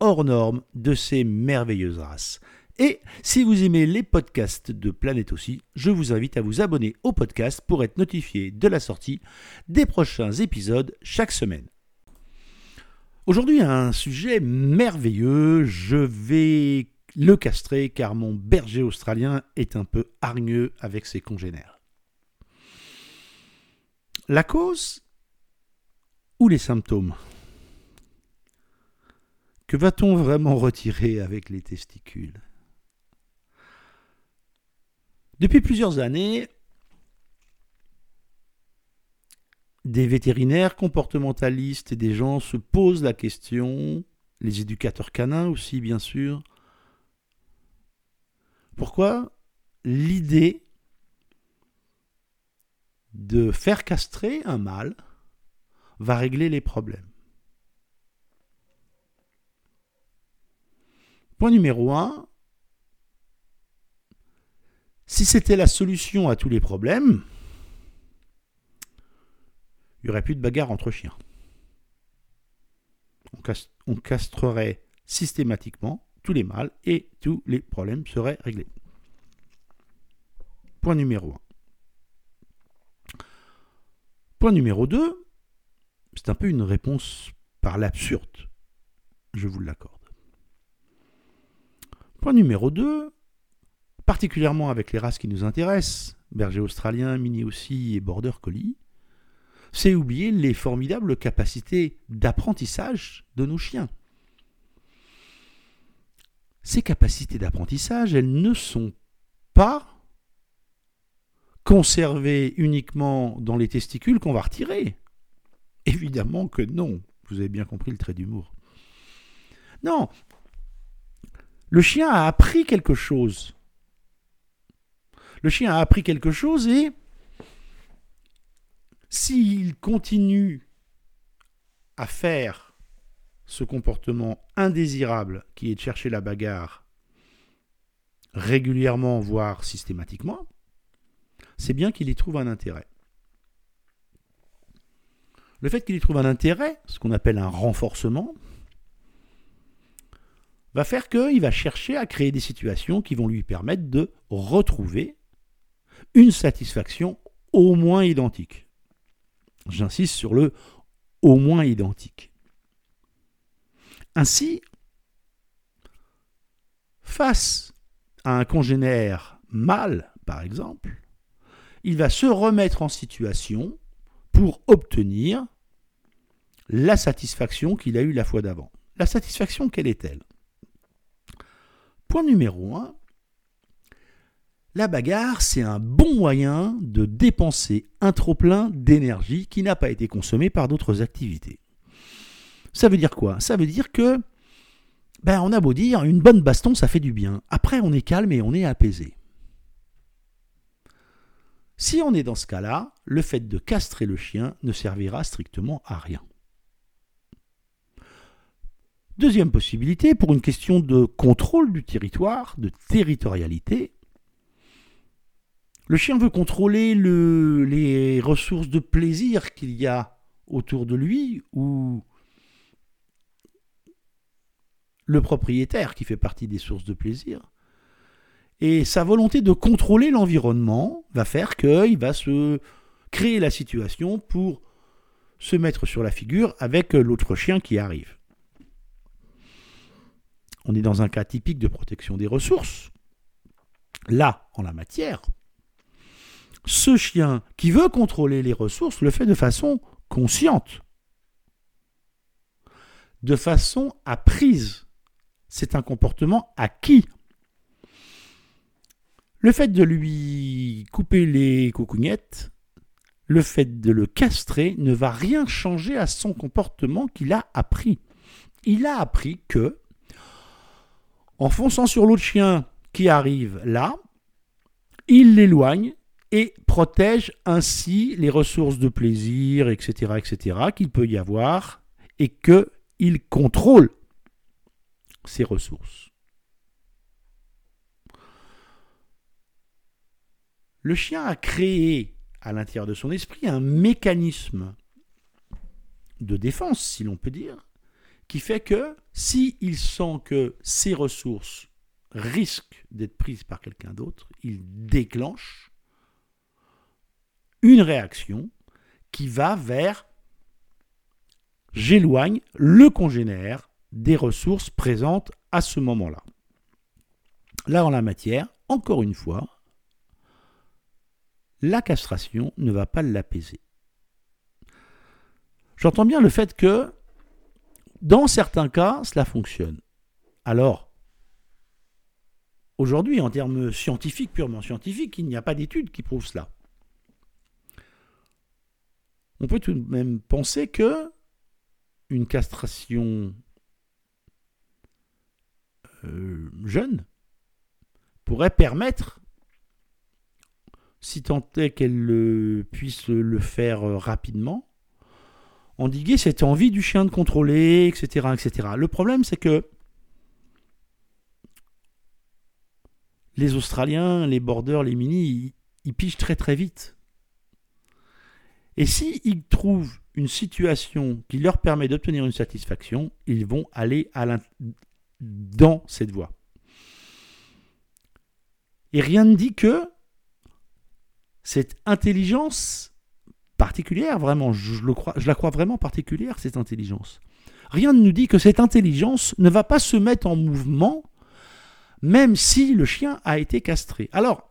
hors norme de ces merveilleuses races. Et si vous aimez les podcasts de Planète aussi, je vous invite à vous abonner au podcast pour être notifié de la sortie des prochains épisodes chaque semaine. Aujourd'hui, un sujet merveilleux. Je vais le castrer car mon berger australien est un peu hargneux avec ses congénères. La cause ou les symptômes? Que va-t-on vraiment retirer avec les testicules? Depuis plusieurs années, des vétérinaires comportementalistes et des gens se posent la question, les éducateurs canins aussi bien sûr, pourquoi l'idée de faire castrer un mâle va régler les problèmes? Point numéro 1, si c'était la solution à tous les problèmes, il n'y aurait plus de bagarre entre chiens. On, castrerait systématiquement tous les mâles et tous les problèmes seraient réglés. Point numéro 1. Point numéro 2, c'est un peu une réponse par l'absurde, je vous l'accorde. Point numéro 2, particulièrement avec les races qui nous intéressent, berger australien, mini aussi et border collie, c'est oublier les formidables capacités d'apprentissage de nos chiens ces capacités d'apprentissage, elles ne sont pas conservées uniquement dans les testicules qu'on va retirer. Évidemment que non. Vous avez bien compris le trait d'humour. Non. Le chien a appris quelque chose. Le chien a appris quelque chose et s'il continue à faire ce comportement indésirable qui est de chercher la bagarre régulièrement, voire systématiquement, c'est bien qu'il y trouve un intérêt. Le fait qu'il y trouve un intérêt, ce qu'on appelle un renforcement, va faire qu'il va chercher à créer des situations qui vont lui permettre de retrouver une satisfaction au moins identique. J'insiste sur le au moins identique. Ainsi, face à un congénère mâle, par exemple, il va se remettre en situation pour obtenir la satisfaction qu'il a eue la fois d'avant. La satisfaction, quelle est-elle? Point numéro 1. La bagarre, c'est un bon moyen de dépenser un trop-plein d'énergie qui n'a pas été consommé par d'autres activités. Ça veut dire quoi? Ça veut dire que, ben, on a beau dire, une bonne baston, ça fait du bien. Après, on est calme et on est apaisé. Si on est dans ce cas-là, le fait de castrer le chien ne servira strictement à rien. Deuxième possibilité, pour une question de contrôle du territoire, de territorialité, le chien veut contrôler le, les ressources de plaisir qu'il y a autour de lui ou le propriétaire qui fait partie des sources de plaisir. Et sa volonté de contrôler l'environnement va faire qu'il va se créer la situation pour se mettre sur la figure avec l'autre chien qui arrive. On est dans un cas typique de protection des ressources. Là, en la matière, ce chien qui veut contrôler les ressources le fait de façon consciente, de façon apprise c'est un comportement acquis. Le fait de lui couper les coucougnettes, le fait de le castrer ne va rien changer à son comportement qu'il a appris. Il a appris que En fonçant sur l'autre chien qui arrive là, il l'éloigne et protège ainsi les ressources de plaisir, etc., etc., qu'il peut y avoir, et qu'il contrôle ces ressources. Le chien a créé à l'intérieur de son esprit un mécanisme de défense, si l'on peut dire, qui fait que s'il sent que ses ressources risquent d'être prises par quelqu'un d'autre, il déclenche une réaction qui va vers j'éloigne le congénère des ressources présentes à ce moment-là. Là, en la matière, encore une fois, la castration ne va pas l'apaiser. J'entends bien le fait que, dans certains cas, cela fonctionne. Alors, aujourd'hui, en termes scientifiques, purement scientifiques, il n'y a pas d'études qui prouvent cela. On peut tout de même penser que une castration euh, jeune pourrait permettre, si tant est qu'elle puisse le faire rapidement, endiguer cette envie du chien de contrôler, etc. etc. Le problème, c'est que les Australiens, les borders, les mini, ils, pigent très très vite. Et s'ils trouvent une situation qui leur permet d'obtenir une satisfaction, ils vont aller dans cette voie. Et rien ne dit que cette intelligence particulière, vraiment, je, la crois vraiment particulière, cette intelligence. Rien ne nous dit que cette intelligence ne va pas se mettre en mouvement, même si le chien a été castré. Alors,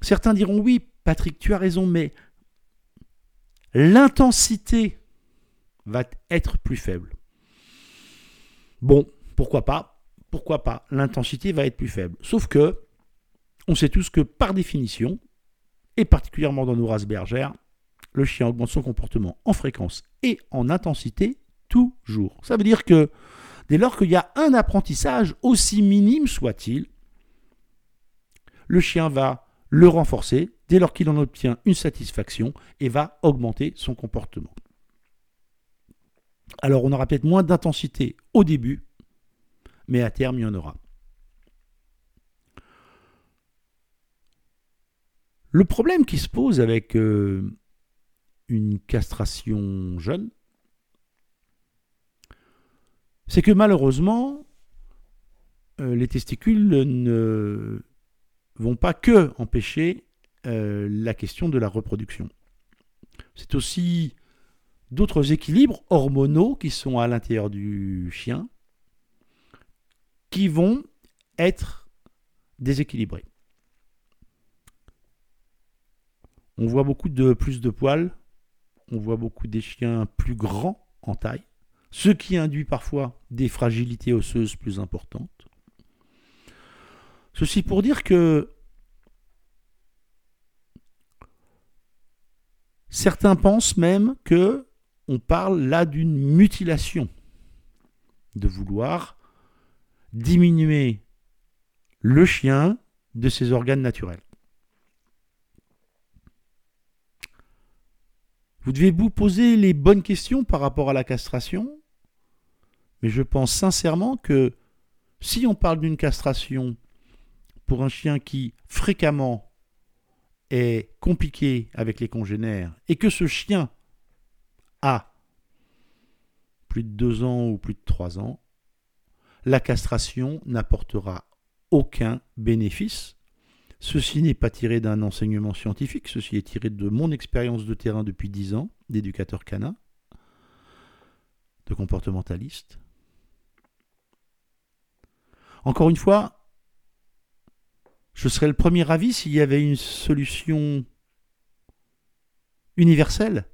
certains diront oui, Patrick, tu as raison, mais l'intensité va être plus faible. Bon, pourquoi pas Pourquoi pas L'intensité va être plus faible. Sauf que, on sait tous que par définition, et particulièrement dans nos races bergères, le chien augmente son comportement en fréquence et en intensité toujours. Ça veut dire que dès lors qu'il y a un apprentissage, aussi minime soit-il, le chien va le renforcer dès lors qu'il en obtient une satisfaction et va augmenter son comportement. Alors on aura peut-être moins d'intensité au début, mais à terme il y en aura. Le problème qui se pose avec euh, une castration jeune, c'est que malheureusement, euh, les testicules ne vont pas que empêcher euh, la question de la reproduction. C'est aussi d'autres équilibres hormonaux qui sont à l'intérieur du chien qui vont être déséquilibrés. On voit beaucoup de plus de poils, on voit beaucoup des chiens plus grands en taille, ce qui induit parfois des fragilités osseuses plus importantes. Ceci pour dire que certains pensent même que on parle là d'une mutilation, de vouloir diminuer le chien de ses organes naturels. Vous devez vous poser les bonnes questions par rapport à la castration, mais je pense sincèrement que si on parle d'une castration pour un chien qui fréquemment est compliqué avec les congénères et que ce chien a plus de deux ans ou plus de trois ans, la castration n'apportera aucun bénéfice Ceci n'est pas tiré d'un enseignement scientifique, ceci est tiré de mon expérience de terrain depuis 10 ans d'éducateur canin, de comportementaliste. Encore une fois, je serais le premier avis s'il y avait une solution universelle,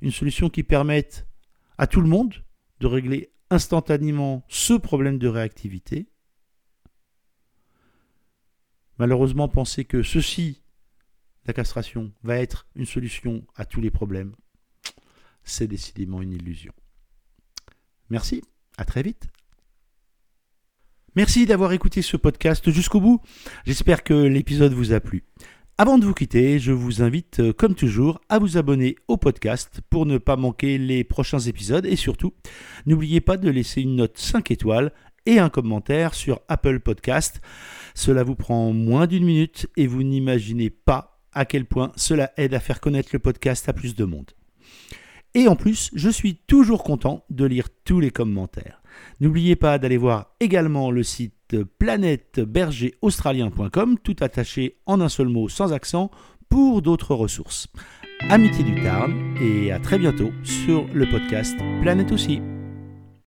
une solution qui permette à tout le monde de régler instantanément ce problème de réactivité Malheureusement, penser que ceci, la castration, va être une solution à tous les problèmes, c'est décidément une illusion. Merci, à très vite. Merci d'avoir écouté ce podcast jusqu'au bout. J'espère que l'épisode vous a plu. Avant de vous quitter, je vous invite, euh, comme toujours, à vous abonner au podcast pour ne pas manquer les prochains épisodes et surtout, n'oubliez pas de laisser une note 5 étoiles et un commentaire sur Apple Podcast. Cela vous prend moins d'une minute et vous n'imaginez pas à quel point cela aide à faire connaître le podcast à plus de monde. Et en plus, je suis toujours content de lire tous les commentaires. N'oubliez pas d'aller voir également le site planètebergeraustralien.com, tout attaché en un seul mot sans accent, pour d'autres ressources. Amitié du Tarn et à très bientôt sur le podcast Planète aussi.